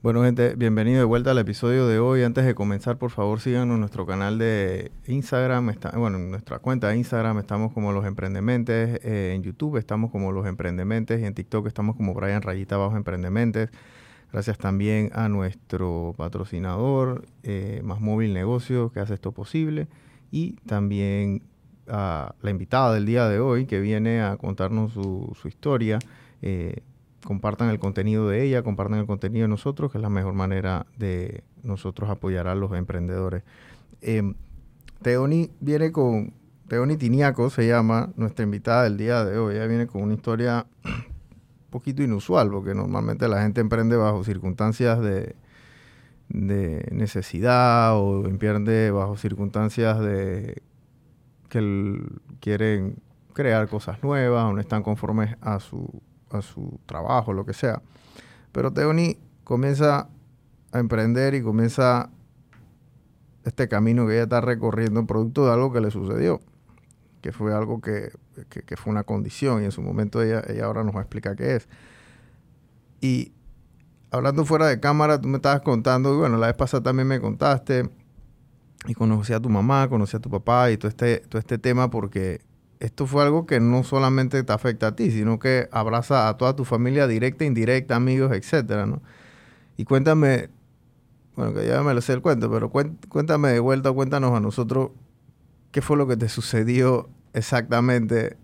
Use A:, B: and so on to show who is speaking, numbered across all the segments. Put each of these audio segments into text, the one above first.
A: Bueno, gente, bienvenido de vuelta al episodio de hoy. Antes de comenzar, por favor, síganos en nuestro canal de Instagram. Bueno, en nuestra cuenta de Instagram estamos como Los Emprendementes. Eh, en YouTube estamos como Los Emprendementes. Y en TikTok estamos como Brian Rayita Bajo Emprendementes. Gracias también a nuestro patrocinador, eh, Más Móvil Negocio, que hace esto posible. Y también a la invitada del día de hoy, que viene a contarnos su, su historia. Eh, compartan el contenido de ella, compartan el contenido de nosotros, que es la mejor manera de nosotros apoyar a los emprendedores. Eh, Teoni viene con, Teoni Tiniaco se llama nuestra invitada del día de hoy. Ella viene con una historia un poquito inusual, porque normalmente la gente emprende bajo circunstancias de, de necesidad o emprende bajo circunstancias de que quieren crear cosas nuevas o no están conformes a su a su trabajo, lo que sea. Pero Teoni comienza a emprender y comienza este camino que ella está recorriendo producto de algo que le sucedió, que fue algo que, que, fue una condición y en su momento ella, ella ahora nos va a qué es. Y hablando fuera de cámara, tú me estabas contando, y bueno, la vez pasada también me contaste, y conocí a tu mamá, conocí a tu papá y todo este, todo este tema porque esto fue algo que no solamente te afecta a ti, sino que abraza a toda tu familia directa, indirecta, amigos, etcétera, ¿no? Y cuéntame, bueno, que ya me lo sé el cuento, pero cuéntame de vuelta, cuéntanos a nosotros qué fue lo que te sucedió exactamente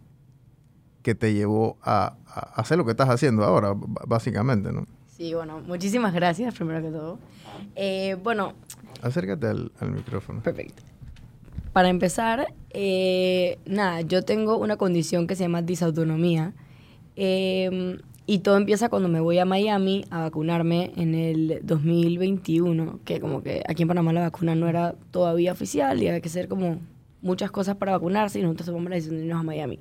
A: que te llevó a, hacer lo que estás haciendo ahora, básicamente, ¿no?
B: Sí, bueno, muchísimas gracias, primero que todo. Eh, bueno.
A: Acércate al micrófono.
B: Perfecto. Para empezar, eh, nada, yo tengo una condición que se llama disautonomía. Em, y todo empieza cuando me voy a Miami a vacunarme en el 2021, que como que aquí en Panamá la vacuna no era todavía oficial y había que hacer como muchas cosas para vacunarse y nosotros tomamos la decisión de irnos a Miami.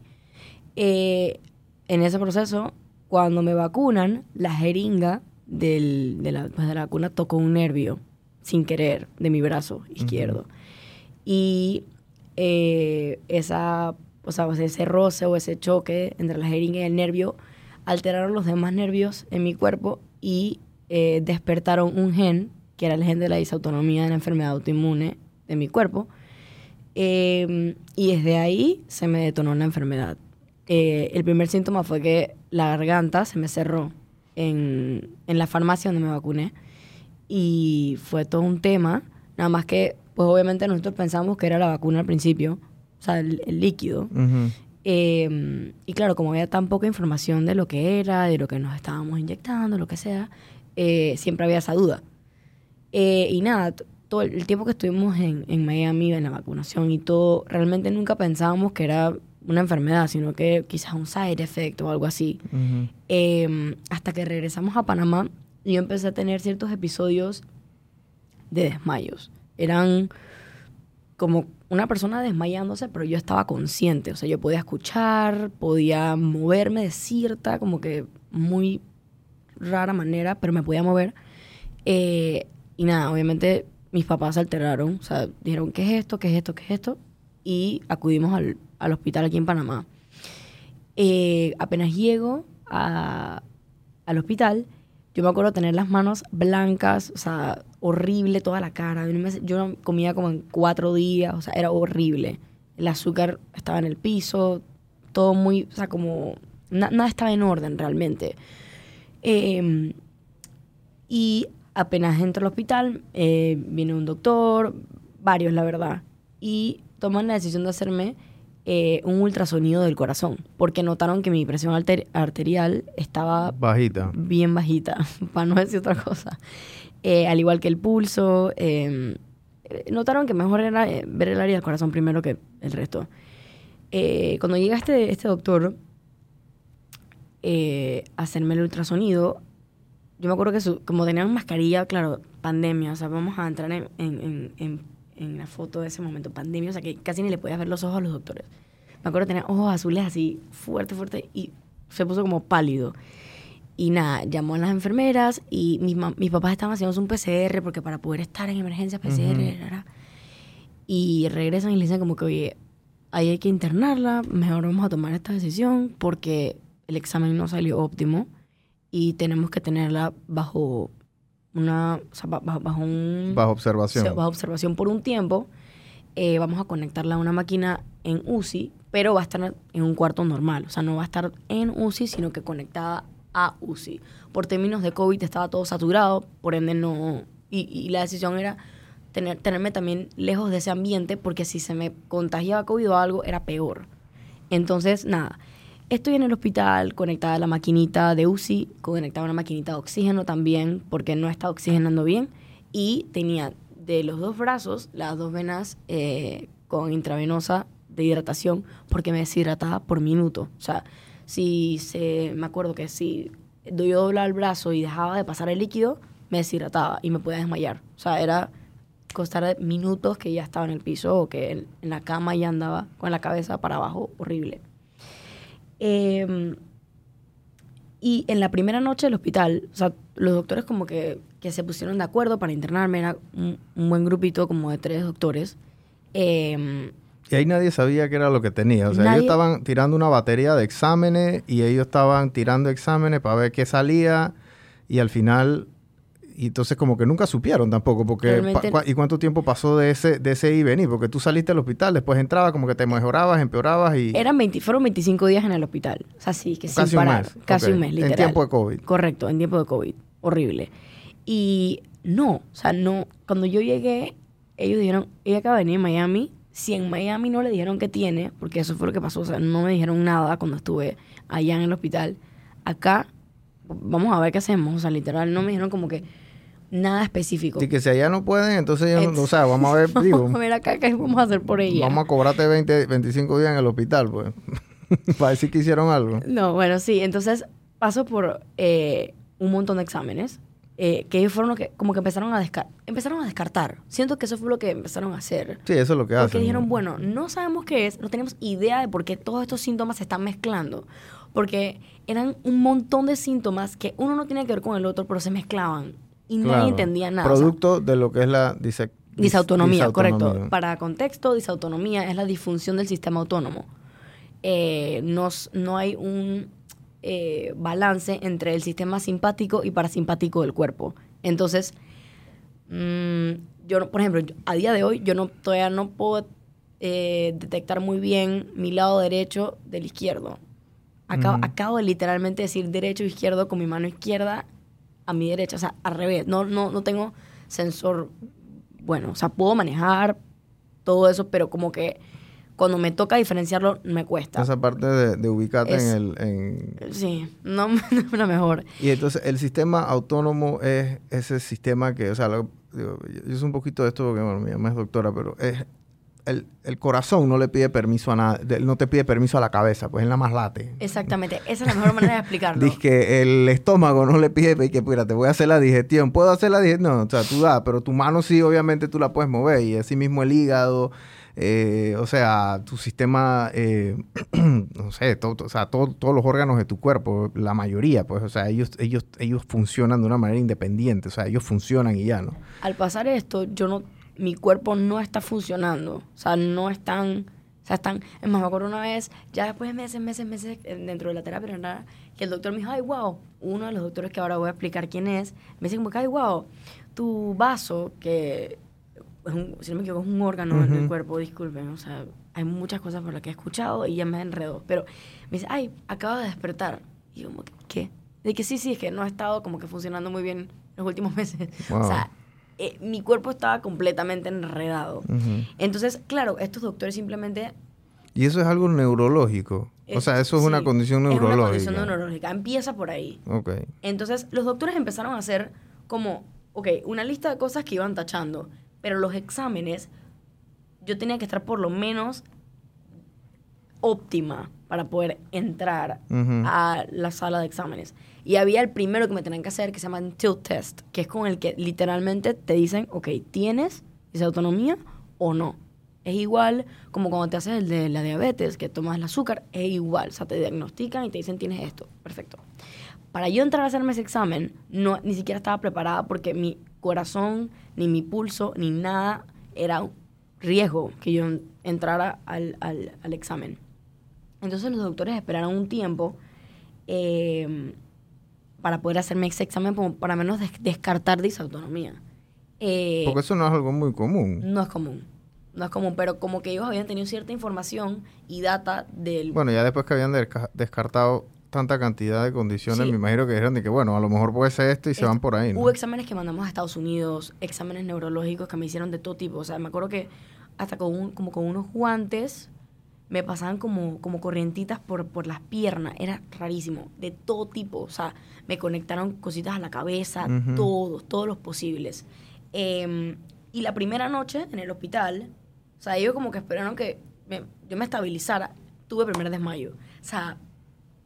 B: Eh, en ese proceso, cuando me vacunan, la jeringa del, de, la, pues, de, la, vacuna tocó un nervio sin querer de mi brazo izquierdo. Y eh, esa, o sea, ese roce o ese choque entre la jeringa y el nervio alteraron los demás nervios en mi cuerpo y eh, despertaron un gen, que era el gen de la disautonomía de la enfermedad autoinmune de mi cuerpo. Em, y desde ahí se me detonó la enfermedad. Eh, el primer síntoma fue que la garganta se me cerró en, en la farmacia donde me vacuné. Y fue todo un tema. Nada más que pues obviamente nosotros pensamos que era la vacuna al principio, o sea, el, líquido. Em, y claro, como había tan poca información de lo que era, de lo que nos estábamos inyectando, lo que sea, eh, siempre había esa duda. Eh, y nada, todo el tiempo que estuvimos en, en Miami, en la vacunación y todo, realmente nunca pensábamos que era una enfermedad, sino que quizás un side effect o algo así. Em, hasta que regresamos a Panamá, yo empecé a tener ciertos episodios de desmayos eran como una persona desmayándose, pero yo estaba consciente, o sea, yo podía escuchar, podía moverme de cierta, como que muy rara manera, pero me podía mover. Eh, y nada, obviamente mis papás se alteraron, o sea, dijeron, ¿qué es esto? ¿Qué es esto? ¿Qué es esto? Y acudimos al, al hospital aquí en Panamá. Eh, apenas llego a, al hospital, yo me acuerdo tener las manos blancas, o sea, horrible toda la cara. Yo comía como en cuatro días, o sea, era horrible. El azúcar estaba en el piso, todo muy, o sea, como, nada estaba en orden realmente. Em, y apenas entro al hospital, eh, viene un doctor, varios la verdad, y toman la decisión de hacerme eh, un ultrasonido del corazón, porque notaron que mi presión arterial estaba
A: bajita.
B: Bien bajita, para no decir otra cosa. Eh, al igual que el pulso. Em, notaron que mejor era eh, ver el área del corazón primero que el resto. cuando llega este, este doctor a hacerme el ultrasonido, yo me acuerdo que como tenían mascarilla, claro, pandemia, o sea, vamos a entrar en, en, en en la foto de ese momento, pandemia, o sea que casi ni le podía ver los ojos a los doctores. Me acuerdo tenía ojos azules así, fuerte, fuerte, y se puso como pálido. Y nada, llamó a las enfermeras y mis, mis papás estaban haciendo un PCR porque para poder estar en emergencias PCR, y regresan y le dicen como que, oye, ahí hay que internarla, mejor vamos a tomar esta decisión porque el examen no salió óptimo y tenemos que tenerla bajo una, o sea, ba- bajo, bajo un...
A: Bajo observación.
B: bajo observación por un tiempo. Eh, vamos a conectarla a una máquina en UCI, pero va a estar en un cuarto normal. O sea, no va a estar en UCI, sino que conectada a UCI. Por términos de COVID estaba todo saturado, por ende no... Y, y la decisión era tener, tenerme también lejos de ese ambiente, porque si se me contagiaba COVID o algo, era peor. Entonces, nada, estoy en el hospital conectada a la maquinita de UCI, conectada a una maquinita de oxígeno también, porque no estaba oxigenando bien, y tenía de los dos brazos las dos venas eh, con intravenosa de hidratación, porque me deshidrataba por minuto. O sea, si se, me acuerdo que si yo doblaba el brazo y dejaba de pasar el líquido, me deshidrataba y me podía desmayar. O sea, era costar minutos que ya estaba en el piso o que en, en la cama ya andaba con la cabeza para abajo, horrible. Eh, y en la primera noche del hospital, o sea, los doctores como que, que se pusieron de acuerdo para internarme, era un, un buen grupito como de tres doctores. Eh,
A: Y ahí nadie sabía qué era lo que tenía. O sea,
B: Nadie-
A: ellos estaban tirando una batería de exámenes y ellos estaban tirando exámenes para ver qué salía y al final... Y entonces como que nunca supieron tampoco, porque... ¿Y cuánto tiempo pasó de ese, de ese ir y venir? Porque tú saliste del hospital, después entrabas, como que te mejorabas, empeorabas y...
B: eran 20, fueron 25 días en el hospital. O sea, sí, que
A: Casi
B: sin
A: un
B: parar.
A: mes,
B: Casi un mes,
A: En
B: literal.
A: tiempo de COVID.
B: Correcto, en tiempo de COVID. Horrible. Y no, o sea, no. Cuando yo llegué, ellos dijeron, ella acaba de venir de Miami. Si en Miami no le dijeron que tiene, porque eso fue lo que pasó, o sea, no me dijeron nada cuando estuve allá en el hospital. Acá, vamos a ver qué hacemos. O sea, literal, no me dijeron como que nada específico.
A: Y que si allá no pueden, entonces ellos no- o sea, vamos a ver, digo,
B: Vamos a ver acá qué vamos a hacer por ella.
A: vamos a cobrarte 20, 25 días en el hospital, pues. para decir que hicieron algo.
B: No, bueno, sí. Entonces paso por eh, un montón de exámenes eh, que ellos fueron los que como que empezaron a, desca- empezaron a descartar. Siento que eso fue lo que empezaron a hacer.
A: Sí, eso es lo que hacen.
B: Porque dijeron,
A: ¿no?
B: bueno, no sabemos qué es, no tenemos idea de por qué todos estos síntomas se están mezclando. Porque eran un montón de síntomas que uno no tiene que ver con el otro, pero se mezclaban. Y
A: Claro.
B: nadie entendía nada. O sea,
A: Producto de lo que es la dise- dis-
B: Disautonomía, correcto.
A: disautonomía.
B: Para contexto, disautonomía es la disfunción del sistema autónomo. Eh, no, hay un eh, balance entre el sistema simpático y parasimpático del cuerpo. Entonces, mm, yo, no- por ejemplo, yo- a día de hoy, yo no, todavía no puedo eh, detectar muy bien mi lado derecho del izquierdo. Acabo, acabo de literalmente decir derecho izquierdo con mi mano izquierda a mi derecha, o sea, al revés. No, no, no tengo sensor bueno, o sea, puedo manejar todo eso, pero como que cuando me toca diferenciarlo me cuesta.
A: Esa parte de, de ubicarte
B: Es-
A: en el... en-
B: Sí, no, no es la mejor.
A: Y entonces el sistema autónomo es ese sistema que, o sea, lo- digo, yo, yo sé un poquito de esto porque, bueno, mi mamá es doctora, pero es... El, el corazón no le pide permiso a nada, no te pide permiso a la cabeza, pues es la más late.
B: Exactamente, esa es la mejor manera de explicarlo.
A: Dice que el estómago no le pide que, mira, te voy a hacer la digestión. ¿Puedo hacer la digestión? No, o sea, tú da, pero tu mano sí, obviamente tú la puedes mover. Y así mismo el hígado, eh, o sea, tu sistema, eh, no sé, todo, o sea, todo- todos los órganos de tu cuerpo, la mayoría, pues, o sea, ellos, ellos, ellos funcionan de una manera independiente. O sea, ellos funcionan y ya, ¿no?
B: Al pasar esto, yo no, mi cuerpo no está funcionando, o sea, no están, o sea, están, es más, me acuerdo una vez, ya después de meses, meses, meses eh, dentro de la terapia, ¿verdad? que el doctor me dijo, ay, wow, uno de los doctores que ahora voy a explicar quién es, me dice como que, ay, wow, tu vaso, que es un- si no me equivoco, es un órgano en el
A: Ujú.
B: cuerpo, disculpen, o sea, hay muchas cosas por las que he escuchado y ya me enredó, pero me dice, ay, acaba de despertar. Y yo como, que, ¿qué? De que sí, sí, es que no ha estado como que funcionando muy bien los últimos meses.
A: Wow.
B: O sea, eh, mi cuerpo estaba completamente enredado. Entonces, claro, estos doctores simplemente...
A: Y eso es algo neurológico. O sea, eso es una condición
B: Es una
A: neurológica.
B: condición neurológica. Empieza por ahí.
A: Ok.
B: Entonces, los doctores empezaron a hacer como, ok, una lista de cosas que iban tachando, pero los exámenes, yo tenía que estar por lo menos óptima para poder entrar
A: Ujú.
B: a la sala de exámenes. Y había el primero que me tenían que hacer que se llama tilt test, que es con el que literalmente te dicen, ok, ¿tienes esa autonomía o no? Es igual como cuando te haces el de la diabetes, que tomas el azúcar, es igual. O sea, te diagnostican y te dicen, tienes esto. Perfecto. Para yo entrar a hacerme ese examen, no, ni siquiera estaba preparada porque mi corazón, ni mi pulso, ni nada era un riesgo que yo entrara al, al- al examen. Entonces los doctores esperaron un tiempo eh, para poder hacerme ese examen, como para menos des- descartar disautonomía. Eh,
A: Porque eso no es algo muy común.
B: no es común. No es común, pero como que ellos habían tenido cierta información y data del...
A: Bueno, ya después que habían desca- descartado tanta cantidad de condiciones,
B: Sí.
A: me imagino que dijeron de que, bueno, a lo mejor puede ser esto y se van por ahí, ¿no?
B: Hubo exámenes que mandamos a Estados Unidos, exámenes neurológicos que me hicieron de todo tipo. O sea, me acuerdo que hasta con un- como con unos guantes me pasaban como, como corrientitas por, por las piernas. Era rarísimo, de todo tipo. O sea, me conectaron cositas a la cabeza,
A: Ujú.
B: todos, todos los posibles. Em, y la primera noche en el hospital, o sea, ellos como que esperaron que me- yo me estabilizara. Tuve primer desmayo. O sea,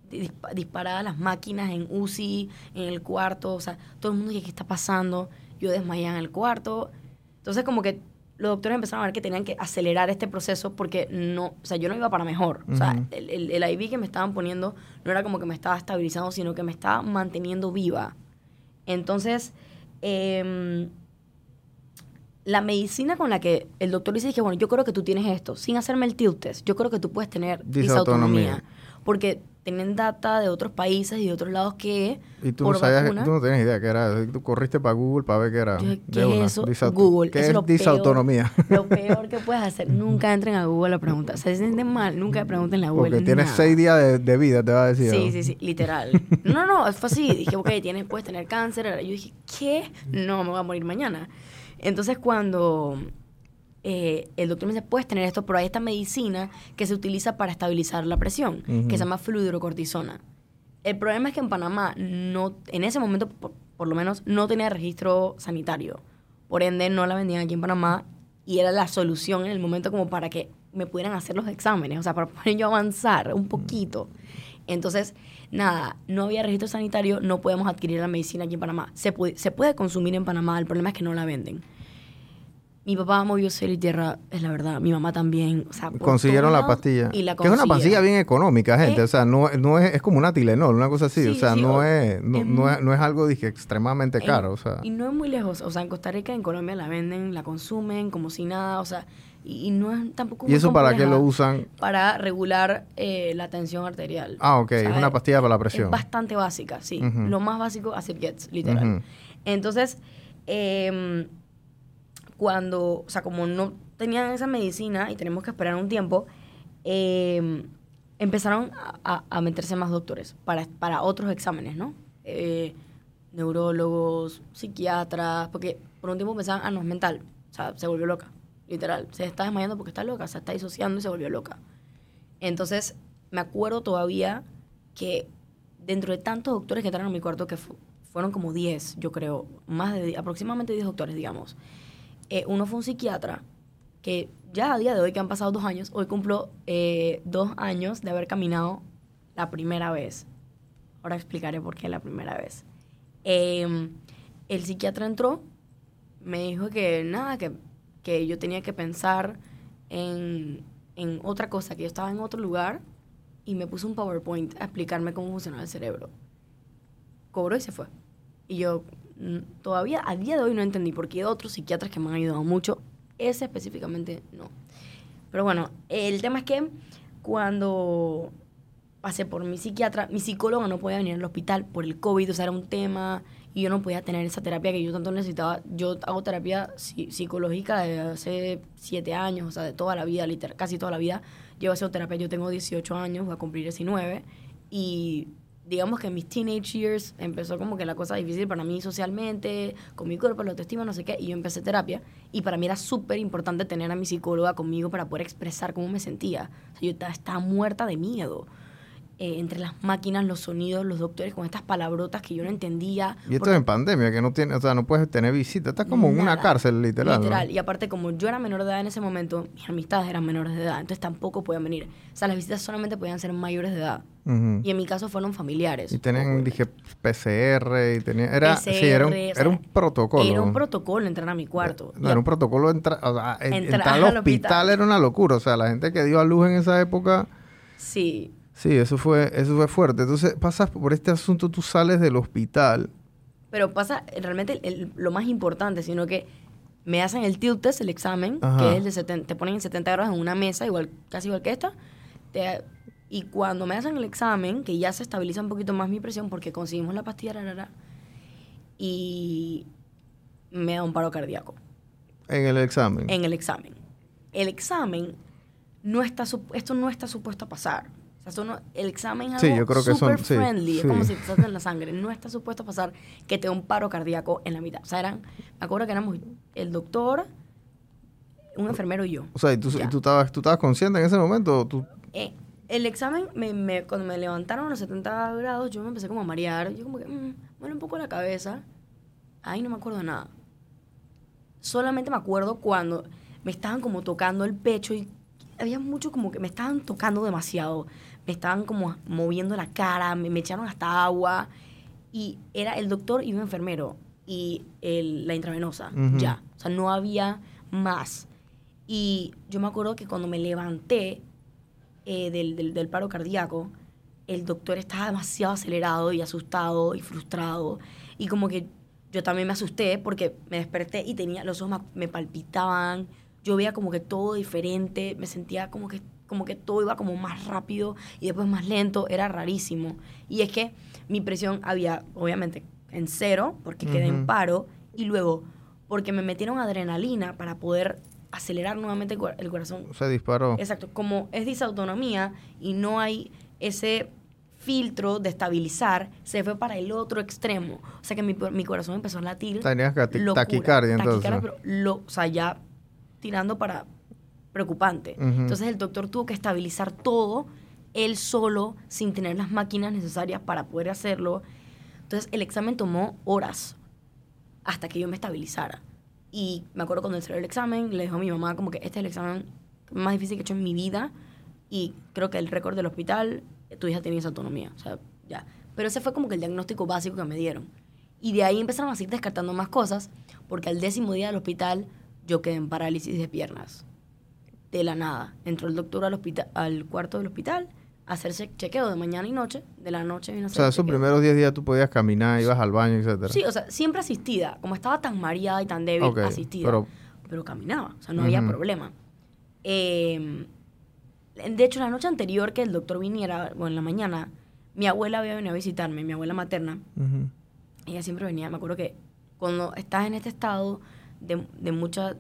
B: dispa- disparadas las máquinas en UCI, en el cuarto, o sea, todo el mundo dice, ¿qué está pasando? Yo desmayé en el cuarto. Entonces, como que los doctores empezaron a ver que tenían que acelerar este proceso porque no, o sea, yo no iba para mejor. O sea, el, el, el IV que me estaban poniendo no era como que me estaba estabilizando, sino que me estaba manteniendo viva. Entonces, em, la medicina con la que el doctor dice que, bueno, yo creo que tú tienes esto, sin hacerme el tilt test, yo creo que tú puedes tener
A: disautonomía.
B: Porque tienen data de otros países y de otros lados que
A: Y tú
B: por
A: no sabías,
B: vacuna-
A: tú no tenías idea qué era. Tú corriste para Google para ver qué era.
B: Yo dije,
A: de
B: ¿qué es eso? Google.
A: ¿Qué es
B: es lo peor.
A: disautonomía?
B: Lo peor que puedes hacer, nunca entren a Google a preguntar. Se sienten mal, nunca pregunten a Google.
A: Porque tienes
B: nada.
A: seis días de, de vida, te va a decir.
B: Sí, sí, sí, literal. No, no, fue así. Dije, ok, tienes, puedes tener cáncer. Yo dije, ¿qué? No, me voy a morir mañana. Entonces, cuando eh, el doctor me dice, puedes tener esto, pero hay esta medicina que se utiliza para estabilizar la presión, que se llama fluidrocortisona. El problema es que en Panamá, no, en ese momento, por, por lo menos, no tenía registro sanitario. Por ende, no la vendían aquí en Panamá y era la solución en el momento como para que me pudieran hacer los exámenes, o sea, para poder yo avanzar un poquito. Entonces, nada, no había registro sanitario, no podemos adquirir la medicina aquí en Panamá. Se puede, se puede consumir en Panamá, el problema es que no la venden. Mi papá movió cielo y tierra, es la verdad. Mi mamá también. O sea,
A: Consiguieron la pastilla.
B: Y la
A: que es una pastilla bien económica, gente.
B: Eh,
A: o sea, no, no es, es como una Tilenol, una cosa así.
B: Sí,
A: o sea,
B: sí,
A: no,
B: o-
A: es, no,
B: es
A: no es, no es algo dije, extremadamente
B: En-
A: caro. O sea,
B: Y no es muy lejos. O sea, en Costa Rica, en Colombia la venden, la consumen como si nada. O sea, y, y no es tampoco
A: ¿Y
B: muy
A: eso para qué lo usan?
B: Para regular eh, la tensión arterial.
A: Ah, ok.
B: O sea,
A: es una pastilla para la presión.
B: Es bastante básica, sí. Lo más básico, it gets, literal. Entonces, em, cuando, o sea, como no tenían esa medicina y tenemos que esperar un tiempo, em, empezaron a, a- meterse más doctores para, para otros exámenes, ¿no? Eh, neurólogos, psiquiatras, porque por un tiempo pensaban, ah, no, es mental. O sea, se volvió loca, literal. Se está desmayando porque está loca, se está disociando y se volvió loca. Entonces, me acuerdo todavía que dentro de tantos doctores que entraron a mi cuarto, que fu- fueron como 10, yo creo, más de aproximadamente 10 doctores, digamos. Eh, uno fue un psiquiatra que ya a día de hoy, que han pasado dos años, hoy cumplo eh, dos años de haber caminado la primera vez. Ahora explicaré por qué la primera vez. Eh, el psiquiatra entró, me dijo que nada, que, que yo tenía que pensar en, en otra cosa, que yo estaba en otro lugar y me puso un PowerPoint a explicarme cómo funcionaba el cerebro. Cobró y se fue. Y yo todavía a día de hoy no entendí por qué otros psiquiatras que me han ayudado mucho, ese específicamente no. Pero bueno, el tema es que cuando pasé por mi psiquiatra, mi psicóloga no podía venir al hospital por el COVID, o sea, era un tema y yo no podía tener esa terapia que yo tanto necesitaba. Yo hago terapia psi- psicológica de hace siete años, o sea, de toda la vida, literal, casi toda la vida. Llevo haciendo terapia, yo tengo 18 años, voy a cumplir 19 y digamos que en mis teenage years empezó como que la cosa difícil para mí socialmente, con mi cuerpo, la autoestima, no sé qué, y yo empecé terapia y para mí era súper importante tener a mi psicóloga conmigo para poder expresar cómo me sentía. O sea, yo estaba, estaba muerta de miedo. Eh, entre las máquinas, los sonidos, los doctores con estas palabrotas que yo no entendía.
A: Y esto es en pandemia, que no tiene, o sea, no puedes tener visita. Estás como en una cárcel, literal. ¿no?
B: Literal. Y aparte, como yo era menor de edad en ese momento, mis amistades eran menores de edad, entonces tampoco podían venir. O sea, las visitas solamente podían ser mayores de edad.
A: Ujú.
B: Y en mi caso fueron familiares.
A: Y tenían, dije, PCR y tenía, era, sí, era un,
B: PCR, o sea,
A: era un protocolo.
B: Era un protocolo entrar a mi cuarto.
A: No, era un protocolo, entra, o sea, en-
B: Entrar
A: entrar al
B: al
A: hospital,
B: hospital.
A: era una locura. O sea, la gente que dio a luz en esa época,
B: Sí,
A: sí, eso fue, eso fue fuerte. Entonces, pasas por este asunto, tú sales del hospital.
B: pero pasa realmente el- lo más importante, sino que me hacen el tilt test, el examen,
A: Ajá.
B: que es el de 70, te ponen en 70 grados en una mesa, igual casi igual que esta, te Y cuando me hacen el examen, que ya se estabiliza un poquito más mi presión porque conseguimos la pastilla, rarara, y me da un paro cardíaco
A: En el examen.
B: en el examen. El examen no está esto no está supuesto a pasar. Sea, esto no- el examen es
A: Sí,
B: algo
A: yo creo que son-
B: súper
A: sí,
B: friendly, es
A: sí.
B: como si te salten la sangre. No está supuesto a pasar que te dé un paro cardíaco en la mitad. O sea, eran, me acuerdo que éramos el doctor, un enfermero y yo.
A: O sea, ¿y tú, y tú, estabas, tú estabas consciente en ese momento? ¿O tú,
B: Eh, el examen, me, me- cuando me levantaron a los 70 grados, yo me empecé como a marear. Yo como que, mm, me duele un poco la cabeza. Ahí no me acuerdo de nada. Solamente me acuerdo cuando me estaban como tocando el pecho y había mucho como que me estaban tocando demasiado. Me estaban como moviendo la cara, me, me echaron hasta agua. Y era el doctor y un enfermero. Y el- la intravenosa,
A: Ujú.
B: ya. O sea, no había más. Y yo me acuerdo que cuando me levanté eh, del, del- del paro cardíaco, el doctor estaba demasiado acelerado y asustado y frustrado. Y como que yo también me asusté porque me desperté y tenía los ojos me palpitaban. Yo veía como que todo diferente, me sentía como que como que todo iba como más rápido y después más lento, era rarísimo. Y es que mi presión había obviamente en cero porque quedé en paro y luego porque me metieron adrenalina para poder acelerar nuevamente el el corazón
A: se disparó?
B: Exacto, como es disautonomía y no hay ese filtro de estabilizar, se fue para el otro extremo. O sea que mi, mi corazón empezó a latir.
A: Tenías taquicardia, entonces.
B: Taquicardia, pero lo, o sea, ya tirando para preocupante.
A: Ujú.
B: Entonces el doctor tuvo que estabilizar todo él solo, sin tener las máquinas necesarias para poder hacerlo. Entonces el examen tomó horas hasta que yo me estabilizara. Y me acuerdo cuando salió el examen, le dijo a mi mamá como que este es el examen más difícil que he hecho en mi vida y creo que el récord del hospital, tu hija tenía esa autonomía, o sea, ya. Pero ese fue como que el diagnóstico básico que me dieron. Y de ahí empezaron a seguir descartando más cosas, porque al décimo día del hospital yo quedé en parálisis de piernas. De la nada. Entró el doctor al, hospital, al cuarto del hospital a hacerse chequeo de mañana y noche. De la noche vino a
A: O
B: hacer
A: sea,
B: el
A: esos primeros 10 días tú podías caminar, ibas al baño, etcétera.
B: Sí, o sea, siempre asistida. Como estaba tan mareada y tan débil, asistida.
A: pero-
B: Pero, caminaba, o sea, no había problema. Eh, de hecho, la noche anterior que el doctor viniera, o en la mañana, mi abuela había venido a visitarme, mi abuela materna. Ella siempre venía, me acuerdo que cuando estás en este estado de, de mucha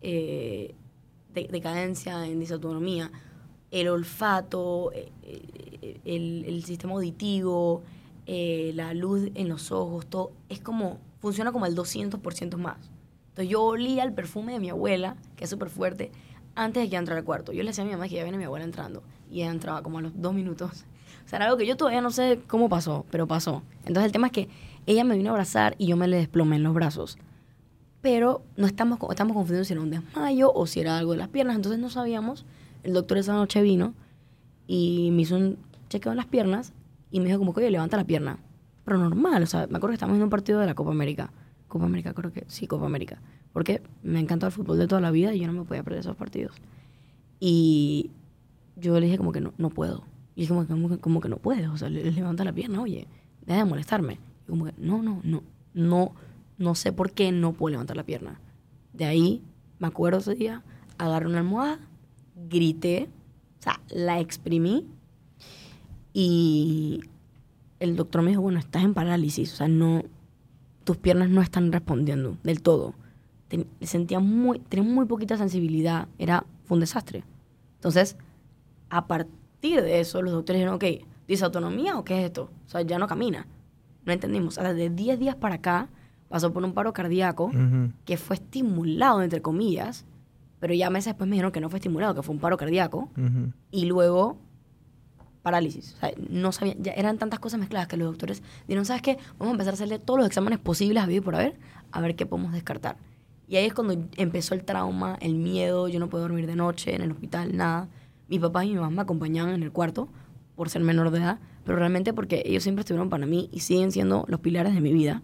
B: eh, de- decadencia, en disautonomía, el olfato, eh, eh, el, el sistema auditivo, eh, la luz en los ojos, todo, es como, funciona como el 200% más. Entonces yo olía el perfume de mi abuela, que es súper fuerte, antes de que entrara al cuarto. Yo le decía a mi mamá que ya viene mi abuela entrando, y ella entraba como a los dos minutos. O sea, era algo que yo todavía no sé cómo pasó, pero pasó. Entonces el tema es que ella me vino a abrazar y yo me le desplomé en los brazos. Pero no estamos, estamos confundiendo si era un desmayo o si era algo de las piernas, entonces no sabíamos. El doctor esa noche vino y me hizo un chequeo en las piernas y me dijo como que, oye, levanta la pierna. Pero normal, o sea, me acuerdo que estábamos en un partido de la Copa América. Copa América, creo que sí, Copa América. Porque me encanta el fútbol de toda la vida y yo no me podía perder esos partidos. Y yo le dije como que no, no puedo. Y es como como como que no puedes, o sea, le levanta la pierna, oye, deja de molestarme. Y como que, no, no, no, no, no sé por qué no puedo levantar la pierna. De ahí, me acuerdo ese día, agarré una almohada, grité, o sea, la exprimí y el doctor me dijo, bueno, estás en parálisis, o sea, no, tus piernas no están respondiendo del todo. Ten- sentía muy, tenía muy poquita sensibilidad, era, fue un desastre. Entonces, a partir de eso, los doctores dijeron, ok, ¿disautonomía o qué es esto? O sea, ya no camina. No entendimos. O sea, de 10 días para acá, pasó por un paro cardíaco que fue estimulado, entre comillas, pero ya meses después me dijeron que no fue estimulado, que fue un paro cardíaco, y luego parálisis. O sea, no sabían, ya eran tantas cosas mezcladas que los doctores dijeron, ¿sabes qué? Vamos a empezar a hacerle todos los exámenes posibles a vivir por haber, a ver qué podemos descartar. Y ahí es cuando empezó el trauma, el miedo, yo no puedo dormir de noche en el hospital, nada. Mi papá y mi mamá me acompañaban en el cuarto por ser menor de edad, pero realmente porque ellos siempre estuvieron para mí y siguen siendo los pilares de mi vida.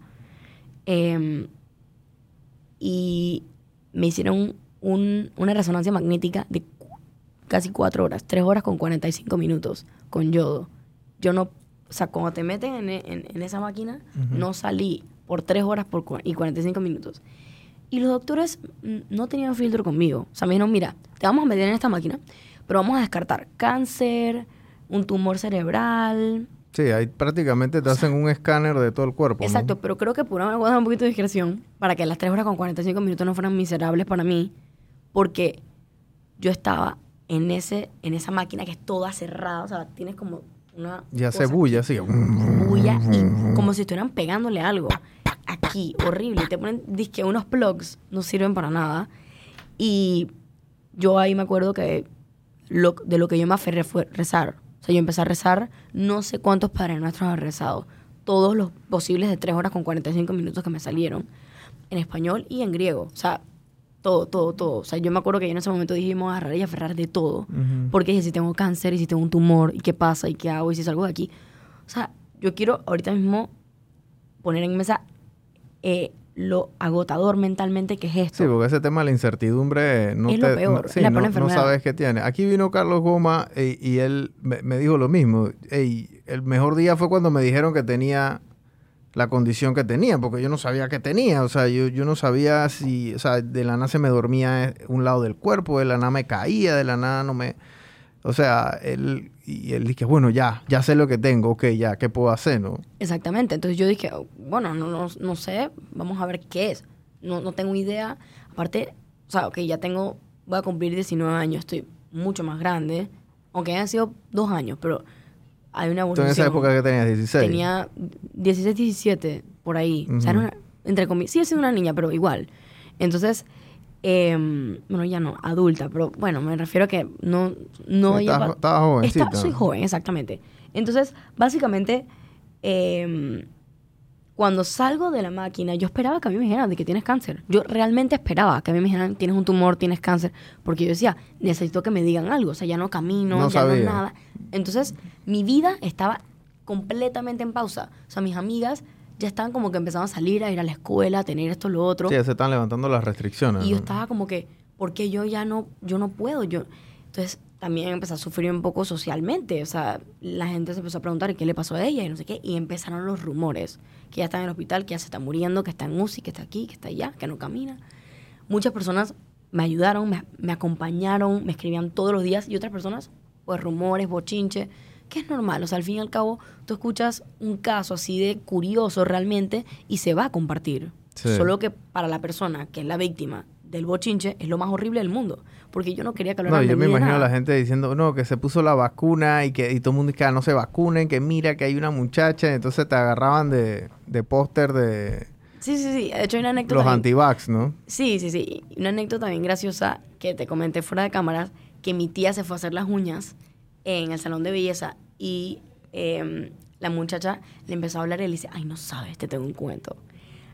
B: Em, y me hicieron un- una resonancia magnética de casi cuatro horas, tres horas con 45 minutos con yodo. Yo no, o sea, cuando te meten en, en- en esa máquina,
A: Ujú.
B: no salí por tres horas por, y 45 minutos. Y los doctores no tenían filtro conmigo. O sea, me dijeron, mira, te vamos a meter en esta máquina, pero vamos a descartar cáncer, un tumor cerebral.
A: Sí, ahí prácticamente te hacen un escáner de todo el cuerpo. ¿no?
B: Exacto, pero creo que por una dar un poquito de discreción para que las 3 horas con 45 minutos no fueran miserables para mí, porque yo estaba en ese en esa máquina que es toda cerrada, o sea, tienes como una
A: Y hace
B: cosa
A: bulla, así.
B: bulla y como si estuvieran pegándole algo aquí, horrible. Y te ponen, que unos plugs no sirven para nada. Y yo ahí me acuerdo que lo, de lo que yo me aferré fue rezar. O sea, yo empecé a rezar, no sé cuántos Padres Nuestros he rezado. Todos los posibles de 3 horas con 45 minutos que me salieron. En español y en griego. O sea, todo, todo, todo. O sea, yo me acuerdo que yo en ese momento dijimos agarrar y aferrar de todo.
A: Ujú.
B: Porque dije, si tengo cáncer y si tengo un tumor, ¿y qué pasa? ¿Y qué hago? ¿Y si salgo de aquí? O sea, yo quiero ahorita mismo poner en mesa eh, lo agotador mentalmente que es esto.
A: Sí, porque ese tema de la incertidumbre no
B: Es lo
A: te,
B: peor,
A: no, sí,
B: la
A: no- no sabes qué tiene. Aquí vino Carlos Goma y él me, me dijo lo mismo. Ey, el mejor día fue cuando me dijeron que tenía la condición que tenía, porque yo no sabía que tenía. O sea, yo, yo no sabía si, o sea, de la nada se me dormía un lado del cuerpo, de la nada me caía, de la nada no me... O sea, él, y él dije, bueno, ya, ya sé lo que tengo, ok, ya, ¿qué puedo hacer, no?
B: Exactamente. Entonces yo dije, bueno, no, no, no sé, vamos a ver qué es. No, no tengo idea. Aparte, o sea, ok, ya tengo, voy a cumplir 19 años, estoy mucho más grande, aunque hayan sido dos años, pero hay una
A: Tú
B: evolución.
A: en esa época que tenías 16.
B: Tenía 16, 17, por ahí. O sea, era
A: Ujú.
B: una, entre comillas, sigue siendo una niña, pero igual. Entonces, em, bueno, ya no, adulta, pero bueno, me refiero a que no, no
A: estabas jovencita.
B: Está- soy joven, exactamente. Entonces, básicamente, em, cuando salgo de la máquina, yo esperaba que a mí me dijeran de que tienes cáncer. Yo realmente esperaba que a mí me dijeran, tienes un tumor, tienes cáncer. Porque yo decía, necesito que me digan algo. O sea, ya no camino,
A: No
B: ya
A: sabía.
B: no nada. Entonces, mi vida estaba completamente en pausa. O sea, mis amigas ya estaban como que empezaban a salir, a ir a la escuela, a tener esto, lo otro.
A: Sí, ya se están levantando las restricciones.
B: Y yo
A: ¿no?
B: estaba como que, ¿por qué yo ya no, yo no puedo? Yo, entonces también empecé a sufrir un poco socialmente. O sea, la gente se empezó a preguntar ¿y qué le pasó a ella y no sé qué. Y empezaron los rumores, que ya está en el hospital, que ya se está muriendo, que está en UCI, que está aquí, que está allá, que no camina. Muchas personas me ayudaron, me, me acompañaron, me escribían todos los días. Y otras personas, pues rumores, bochinche, que es normal. O sea, al fin y al cabo, tú escuchas un caso así de curioso realmente y se va a compartir.
A: Sí.
B: Solo que para la persona que es la víctima del bochinche es lo más horrible del mundo. Porque yo no quería que
A: No,
B: hablaran de
A: yo me imagino a la gente diciendo, no, que se puso la vacuna y que y todo el mundo dice que ah, no se vacunen, que mira que hay una muchacha, entonces te agarraban de, de póster de
B: Sí, sí, sí. De hecho, hay una anécdota.
A: los antivax, ¿no?
B: Sí, sí, sí. Una anécdota bien graciosa que te comenté fuera de cámaras, que mi tía se fue a hacer las uñas en el salón de belleza y em, la muchacha le empezó a hablar y le dice, ay, no sabes, te tengo un cuento.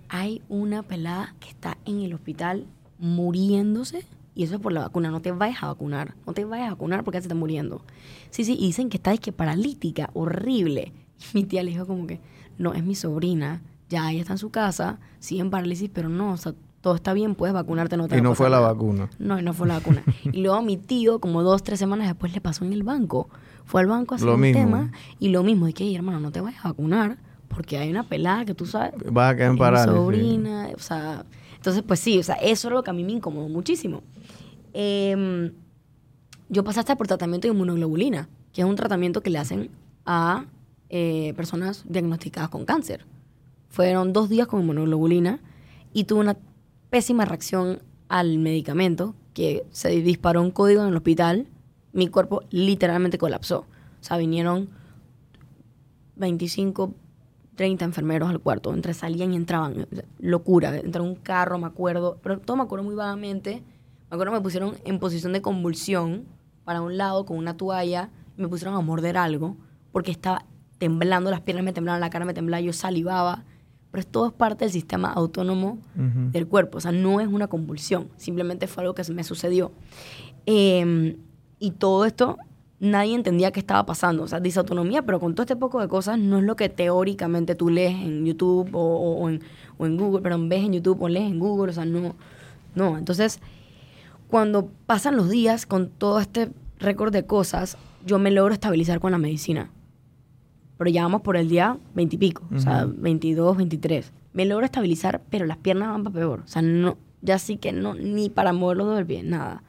B: Hay una pelada que está en el hospital muriéndose y eso es por la vacuna. No te vayas a vacunar. No te vayas a vacunar porque se está muriendo. Sí, sí, y dicen que está es paralítica, horrible. Y mi tía le dijo como que, no, es mi sobrina, ya ella está en su casa, sigue en parálisis, pero no, o sea, todo está bien, puedes vacunarte, no te
A: Y
B: va
A: no fue la
B: nada".
A: vacuna.
B: No, y no fue la vacuna. y luego mi tío, como dos, tres semanas después, le pasó en el banco. Fue al banco a hacer
A: Lo
B: un
A: mismo.
B: tema y lo mismo, de que, "Ey, hermano, no te vayas a vacunar porque hay una pelada que tú sabes,
A: Vas a quedar en parálisis.
B: sobrina, o sea, entonces pues sí, o sea, eso es lo que a mí me incomodó muchísimo. Em, yo pasé hasta por tratamiento de inmunoglobulina, que es un tratamiento que le hacen a eh, personas diagnosticadas con cáncer. Fueron dos días con inmunoglobulina y tuve una pésima reacción al medicamento, que se disparó un código en el hospital, mi cuerpo literalmente colapsó. O sea, vinieron 25, 30 enfermeros al cuarto, entre salían y entraban, locura, entró un carro, me acuerdo, pero todo me acuerdo muy vagamente. Me acuerdo me pusieron en posición de convulsión para un lado con una toalla y me pusieron a morder algo porque estaba temblando, las piernas me temblaban, la cara me temblaba, yo salivaba. Pero todo es parte del sistema autónomo del cuerpo. O sea, no es una convulsión. Simplemente fue algo que me sucedió. Eh, y todo esto, nadie entendía qué estaba pasando. O sea, disautonomía, pero con todo este poco de cosas, no es lo que teóricamente tú lees en YouTube o, o- o en, o en Google, pero ves en YouTube o lees en Google. O sea, no. No. Entonces, cuando pasan los días con todo este récord de cosas, yo me logro estabilizar con la medicina. Pero ya vamos por el día 20 y pico, o sea,
A: Ujú.
B: 22, 23. Me logro estabilizar, pero las piernas van para peor. O sea, no, ya sí que no, ni para mover los dedos del pie, nada.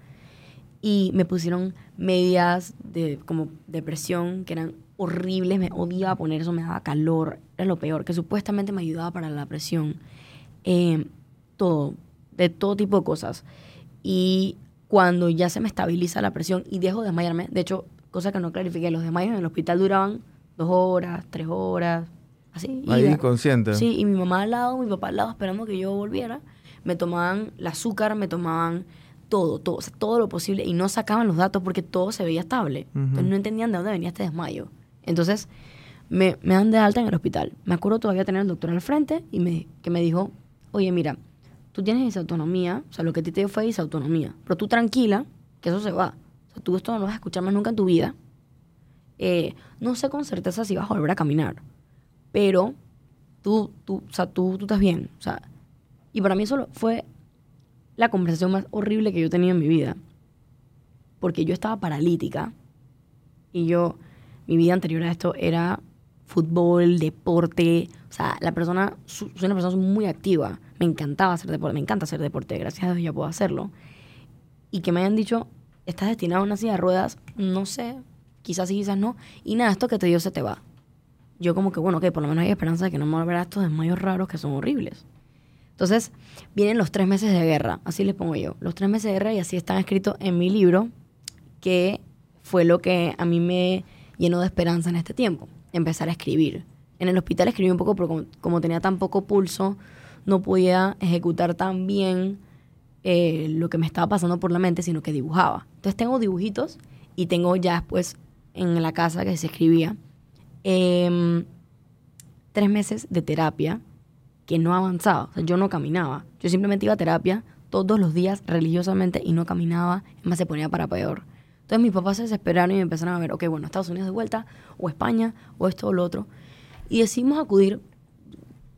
B: y me pusieron medias de como depresión que eran horribles, me odiaba poner eso, me daba calor, era lo peor, que supuestamente me ayudaba para la presión. Eh, todo, de todo tipo de cosas. Y cuando ya se me estabiliza la presión y dejo de desmayarme, de hecho, cosa que no clarifiqué, los desmayos en el hospital duraban dos horas, tres horas, así.
A: Ahí
B: Y-
A: inconsciente.
B: Sí, y mi mamá al lado, mi papá al lado, esperando que yo volviera. Me tomaban el azúcar, me tomaban todo, todo, o sea, todo lo posible y no sacaban los datos porque todo se veía estable. Entonces no entendían de dónde venía este desmayo. Entonces me, me dan de alta en el hospital. Me acuerdo todavía tener al doctor al frente y me, que me dijo, oye, mira, tú tienes disautonomía, o sea, lo que a ti te dio fue disautonomía, pero tú tranquila, que eso se va. O sea, tú esto no lo vas a escuchar más nunca en tu vida. Eh, no sé con certeza si vas a volver a caminar, pero tú, tú, o sea, tú, tú estás bien. O sea, y para mí eso fue la conversación más horrible que yo he tenido en mi vida. Porque yo estaba paralítica y yo, mi vida anterior a esto era fútbol, deporte. O sea, la persona, soy una persona muy activa. Me encantaba hacer deporte, me encanta hacer deporte. Gracias a Dios ya puedo hacerlo. Y que me hayan dicho, estás destinado a una silla de ruedas, no sé, quizás sí, quizás no. Y nada, esto que te dio se te va. Yo como que, bueno, que por lo menos hay esperanza de que no me volverá a estos desmayos raros que son horribles. Entonces, vienen los tres meses de guerra, así les pongo yo. Los tres meses de guerra y así están escritos en mi libro, que fue lo que a mí me llenó de esperanza en este tiempo, empezar a escribir. En el hospital escribí un poco, pero como, como tenía tan poco pulso, no podía ejecutar tan bien eh, lo que me estaba pasando por la mente, sino que dibujaba. Entonces tengo dibujitos y tengo ya después en la casa que se escribía em, tres meses de terapia que no avanzaba. Yo no caminaba. Yo simplemente iba a terapia todos los días religiosamente y no caminaba. Es más, se ponía para peor. Entonces mis papás se desesperaron y me empezaron a ver, ok, bueno, Estados Unidos de vuelta, o España, o esto o lo otro. Y decidimos acudir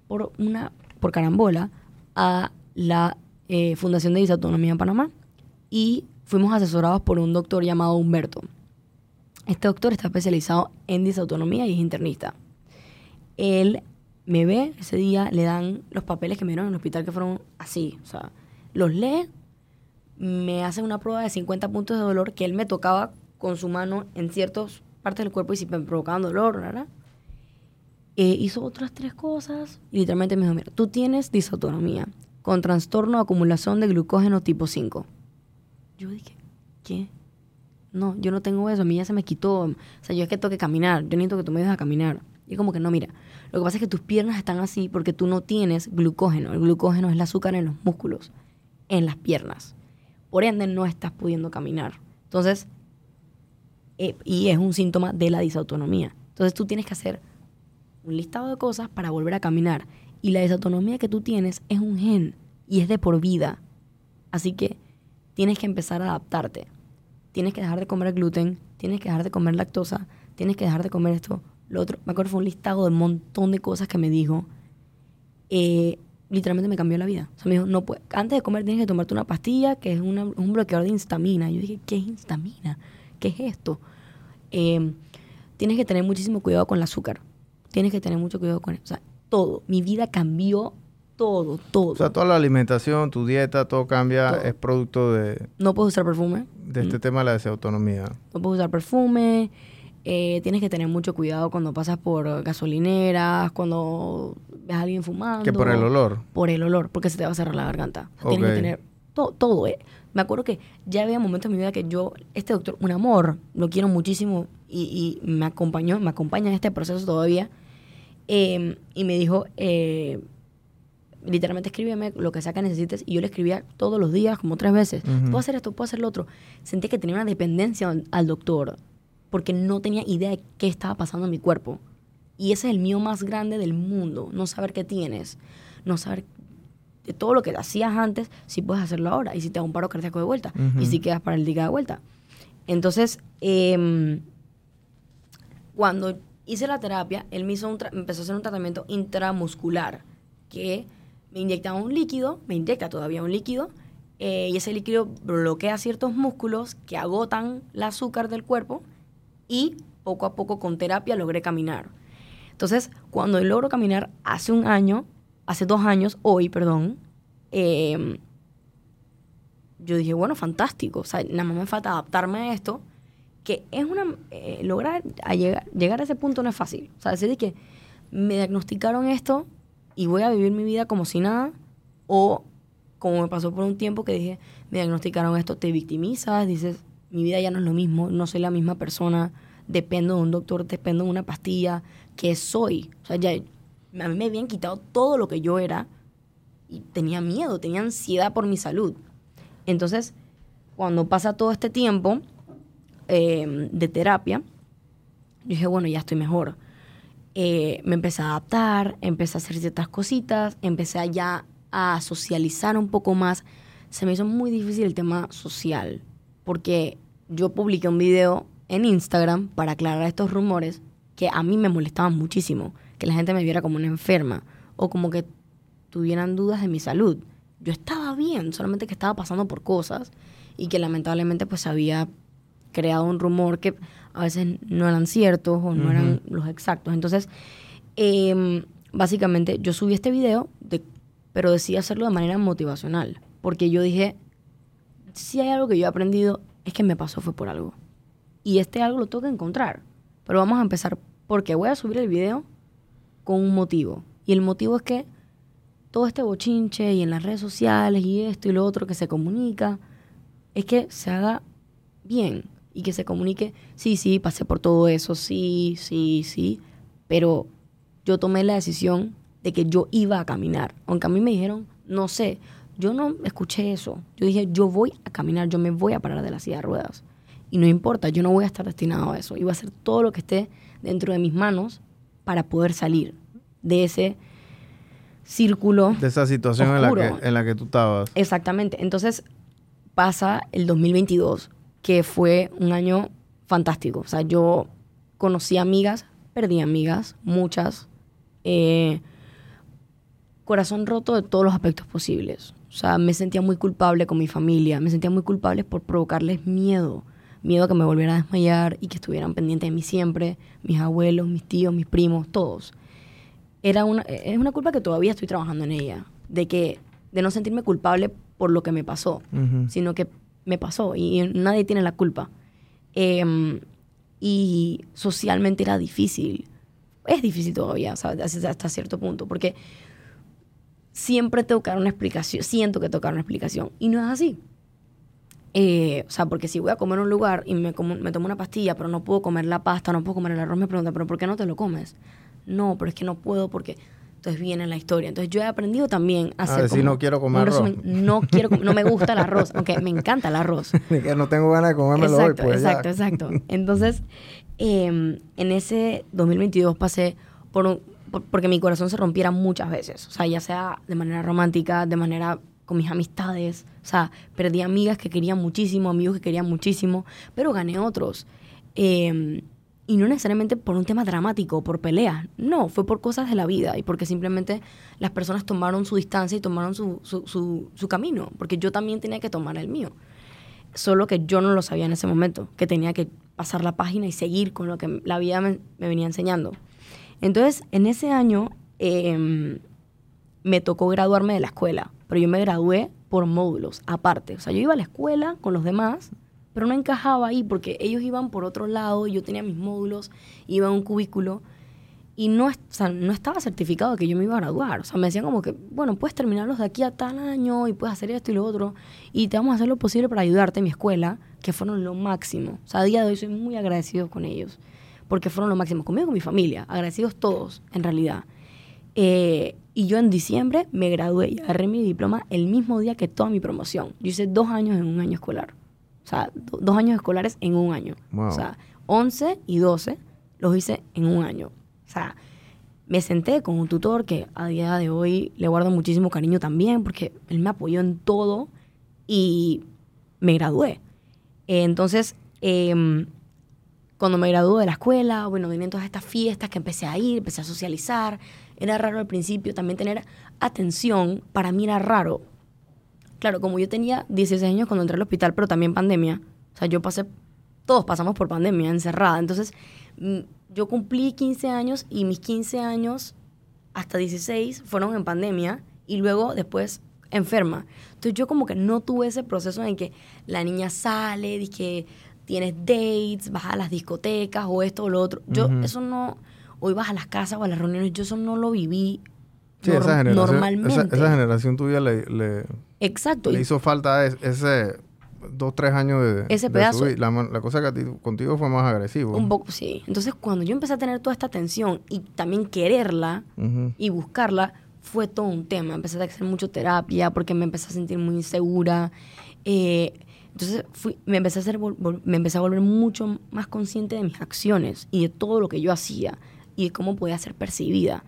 B: por una, por carambola, a la eh, Fundación de Disautonomía en Panamá. Y fuimos asesorados por un doctor llamado Humberto. Este doctor está especializado en disautonomía y es internista. Él me ve ese día, le dan los papeles que me dieron en el hospital que fueron así, o sea, los lee, me hace una prueba de 50 puntos de dolor que él me tocaba con su mano en ciertas partes del cuerpo y si me provocaban dolor, ¿verdad? Eh, hizo otras tres cosas y literalmente me dijo, mira, tú tienes disautonomía con trastorno de acumulación de glucógeno tipo 5. Yo dije, ¿qué? No, yo no tengo eso, a mí ya se me quitó. O sea, yo es que tengo que caminar, yo necesito que tú me ayudes a caminar. Y como que no, mira, lo que pasa es que tus piernas están así porque tú no tienes glucógeno. El glucógeno es el azúcar en los músculos, en las piernas. Por ende, no estás pudiendo caminar. Entonces, eh, y es un síntoma de la disautonomía. Entonces, tú tienes que hacer un listado de cosas para volver a caminar. Y la disautonomía que tú tienes es un gen y es de por vida. Así que tienes que empezar a adaptarte. Tienes que dejar de comer gluten, tienes que dejar de comer lactosa, tienes que dejar de comer esto, lo otro. Me acuerdo fue un listado de un montón de cosas que me dijo. Eh, literalmente me cambió la vida. O sea, me dijo, no puede, antes de comer tienes que tomarte una pastilla que es una- un bloqueador de histamina. Yo dije, ¿qué es histamina? ¿Qué es esto? Eh, tienes que tener muchísimo cuidado con el azúcar. Tienes que tener mucho cuidado con eso. O sea, todo. Mi vida cambió todo, todo.
A: O sea, toda la alimentación, tu dieta, todo cambia,
B: Todo.
A: es producto de,
B: no puedes usar perfume.
A: De este tema de la desautonomía.
B: No puedes usar perfume. eh, tienes que tener mucho cuidado cuando pasas por gasolineras, cuando ves a alguien fumando.
A: Que por el olor.
B: Por el olor, porque se te va a cerrar la garganta. O sea, Tienes que tener todo, todo. eh. Me acuerdo que ya había momentos en mi vida que yo, este doctor, un amor, lo quiero muchísimo y, y me acompañó, me acompaña en este proceso todavía. eh, y me dijo, eh, literalmente escríbeme lo que sea que necesites. Y yo le escribía todos los días, como tres veces.
A: Ujú.
B: Puedo hacer esto, puedo hacer lo otro. Sentí que tenía una dependencia al, al doctor porque no tenía idea de qué estaba pasando en mi cuerpo. Y ese es el mío más grande del mundo. No saber qué tienes. No saber de todo lo que hacías antes, si puedes hacerlo ahora. Y si te da un paro cardíaco de vuelta.
A: Ujú.
B: Y si quedas paralítica de vuelta. Entonces, em, cuando hice la terapia, él me hizo un empezó a hacer un tratamiento intramuscular, que me inyectaba un líquido, me inyecta todavía un líquido, eh, y ese líquido bloquea ciertos músculos que agotan el azúcar del cuerpo, y poco a poco con terapia logré caminar. Entonces, cuando logro caminar hace un año, hace dos años, hoy, perdón, em, yo dije, bueno, fantástico. O sea, nada más me falta adaptarme a esto, que es una... eh, lograr a llegar, llegar a ese punto no es fácil. O sea, decir que me diagnosticaron esto y voy a vivir mi vida como si nada, o como me pasó por un tiempo que dije, me diagnosticaron esto, te victimizas, dices, mi vida ya no es lo mismo, no soy la misma persona, dependo de un doctor, dependo de una pastilla, ¿qué soy? O sea, ya a mí me habían quitado todo lo que yo era y tenía miedo, tenía ansiedad por mi salud. Entonces, cuando pasa todo este tiempo eh, de terapia, yo dije, bueno, ya estoy mejor. Eh, me empecé a adaptar, empecé a hacer ciertas cositas, empecé ya a socializar un poco más. Se me hizo muy difícil el tema social, porque yo publiqué un video en Instagram para aclarar estos rumores que a mí me molestaban muchísimo, que la gente me viera como una enferma o como que tuvieran dudas de mi salud. Yo estaba bien, solamente que estaba pasando por cosas y que lamentablemente pues había creado un rumor que a veces no eran ciertos o no eran los exactos. Entonces, em, básicamente yo subí este video, de- pero decidí hacerlo de manera motivacional, porque yo dije, si hay algo que yo he aprendido, es que me pasó fue por algo. Y este algo lo tengo que encontrar. Pero vamos a empezar porque voy a subir el video con un motivo. Y el motivo es que todo este bochinche y en las redes sociales y esto y lo otro que se comunica, es que se haga bien y que se comunique, sí, sí, pasé por todo eso, sí, sí, sí, pero yo tomé la decisión de que yo iba a caminar, aunque a mí me dijeron, no sé, yo no escuché eso, yo dije, yo voy a caminar, yo me voy a parar de la silla de ruedas. Y no importa, yo no voy a estar destinado a eso, iba a hacer todo lo que esté dentro de mis manos para poder salir de ese círculo
A: De esa situación en la, que, en la que tú estabas.
B: Exactamente. Entonces pasa el 2022, que fue un año fantástico. O sea, yo conocí amigas, perdí amigas, muchas. eh, corazón roto de todos los aspectos posibles. O sea, me sentía muy culpable con mi familia, me sentía muy culpable por provocarles miedo. Miedo a que me volviera a desmayar y que estuvieran pendientes de mí siempre, mis abuelos, mis tíos, mis primos, todos era una, es una culpa que todavía estoy trabajando en ella, de que de no sentirme culpable por lo que me pasó, sino que me pasó y nadie tiene la culpa. Em, y socialmente era difícil. Es difícil todavía, ¿sabes? Hasta cierto punto, porque siempre dar una explicación, siento que dar una explicación, y no es así. Eh, o sea, porque si voy a comer a un lugar y me, como- me tomo una pastilla, pero no puedo comer la pasta, no puedo comer el arroz, me preguntan, ¿pero por qué no te lo comes? No, pero es que no puedo porque... Entonces viene la historia. Entonces yo he aprendido también a
A: A
B: hacer
A: decir,
B: como
A: no quiero comer arroz.
B: resumen. No quiero, no me gusta el arroz, aunque me encanta el arroz.
A: que no tengo ganas de comérmelo hoy,
B: Exacto,
A: pues ya.
B: exacto, exacto. Entonces, eh, en ese 2022 pasé por, un- por- porque mi corazón se rompiera muchas veces. O sea, ya sea de manera romántica, de manera con mis amistades. O sea, perdí amigas que querían muchísimo, amigos que querían muchísimo, pero gané otros. Eh, y no necesariamente por un tema dramático, por peleas. No, fue por cosas de la vida y porque simplemente las personas tomaron su distancia y tomaron su, su, su, camino, porque yo también tenía que tomar el mío solo que yo no lo sabía en ese momento, que tenía que pasar la página y seguir con lo que la vida me, venía enseñando. Entonces, en ese año eh, me tocó graduarme de la escuela, pero yo me gradué por módulos aparte. O sea, yo iba a la escuela con los demás, pero no encajaba ahí porque ellos iban por otro lado yo tenía mis módulos, iba a un cubículo y no, o sea, no estaba certificado que yo me iba a graduar. O sea, me decían como que, bueno, puedes terminarlos de aquí a tal año y puedes hacer esto y lo otro. Y te vamos a hacer lo posible para ayudarte en mi escuela, que fueron lo máximo. O sea, a día de hoy soy muy agradecido con ellos, porque fueron lo máximo. Conmigo con mi familia, agradecidos todos, en realidad. Eh, y yo en diciembre me gradué y agarré mi diploma el mismo día que toda mi promoción. Yo hice dos años en un año escolar. O sea, do- dos años escolares en un año.
A: Wow.
B: O sea, 11 y 12 los hice en un año. O sea, me senté con un tutor que a día de hoy le guardo muchísimo cariño también porque él me apoyó en todo y me gradué. Entonces, em, cuando me gradué de la escuela, bueno, vienen todas estas fiestas que empecé a ir, empecé a socializar. Era raro al principio también tener atención. Para mí era raro. Claro, como yo tenía 16 años cuando entré al hospital, pero también pandemia. O sea, yo pasé, todos pasamos por pandemia, encerrada. Entonces, mm, yo cumplí 15 años y mis 15 años hasta 16 fueron en pandemia. Y luego, después, enferma. Entonces yo como que no tuve ese proceso en que la niña sale, que tienes dates, vas a las discotecas o esto o lo otro. Yo eso no, o ibas a las casas o a las reuniones, yo eso no lo viví
A: sí, esa generación, normalmente. Esa, generación tuya le,
B: Exacto.
A: le hizo falta ese dos, tres años de,
B: ese pedazo.
A: La, cosa que a ti, contigo fue más agresivo.
B: Un poco, sí. Entonces, cuando yo empecé a tener toda esta atención y también quererla y buscarla, fue todo un tema. Empecé a hacer mucho terapia porque me empecé a sentir muy insegura. Eh, entonces fui, me, empecé a hacer, me empecé a volver mucho más consciente de mis acciones y de todo lo que yo hacía y de cómo podía ser percibida.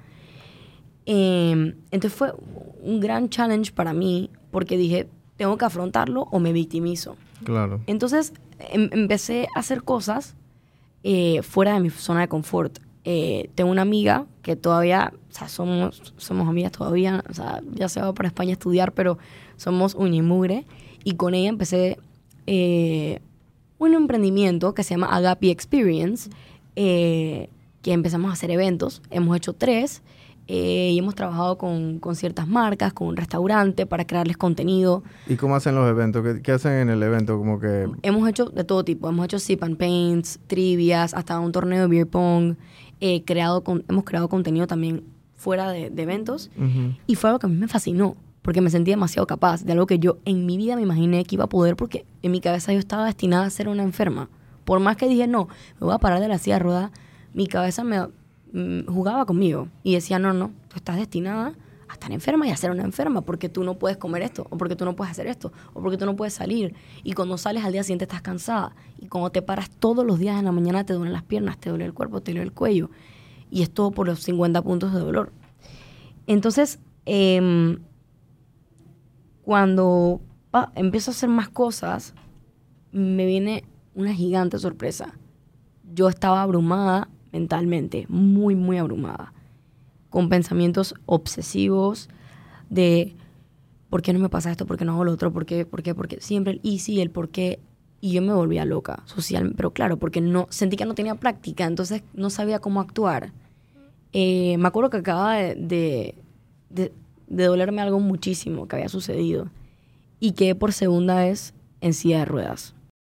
B: Em, entonces fue un gran challenge para mí porque dije, tengo que afrontarlo o me victimizo.
A: Claro.
B: Entonces em, empecé a hacer cosas eh, fuera de mi zona de confort. Eh, tengo una amiga que todavía, o sea, somos, somos amigas todavía, o sea, ya se va para España a estudiar, pero somos unimugre. Y con ella empecé eh, un emprendimiento que se llama Agapi Experience, que empezamos a hacer eventos. Hemos hecho tres eh, y hemos trabajado con, con, ciertas marcas, con un restaurante para crearles contenido.
A: ¿Y cómo hacen los eventos? ¿Qué, hacen en el evento? Como que...
B: Hemos hecho de todo tipo. Hemos hecho sip and paints, trivias, hasta un torneo de beer pong. Eh, creado con, hemos creado contenido también fuera de, eventos. Y fue algo que a mí me fascinó, porque me sentí demasiado capaz de algo que yo en mi vida me imaginé que iba a poder, porque en mi cabeza yo estaba destinada a ser una enferma. Por más que dije, no, me voy a parar de la silla de ruedas, mi cabeza me jugaba conmigo y decía, no, no, tú estás destinada a estar enferma y a ser una enferma porque tú no puedes comer esto, o porque tú no puedes hacer esto, o porque tú no puedes salir. Y cuando sales al día siguiente estás cansada. Y cuando te paras todos los días en la mañana te duelen las piernas, te duele el cuerpo, te duele el cuello. Y es todo por los 50 puntos de dolor. Entonces, em, cuando empiezo a hacer más cosas, me viene una gigante sorpresa. Yo estaba abrumada mentalmente, muy, muy abrumada, con pensamientos obsesivos de ¿por qué no me pasa esto? ¿Por qué no hago lo otro? ¿Por qué? ¿Por qué? Porque siempre el y sí, el por qué. Y yo me volvía loca social, pero claro, porque no sentí que no tenía práctica, entonces no sabía cómo actuar. Eh, me acuerdo que acaba de, de, dolerme algo muchísimo que había sucedido y que por segunda vez en silla de ruedas.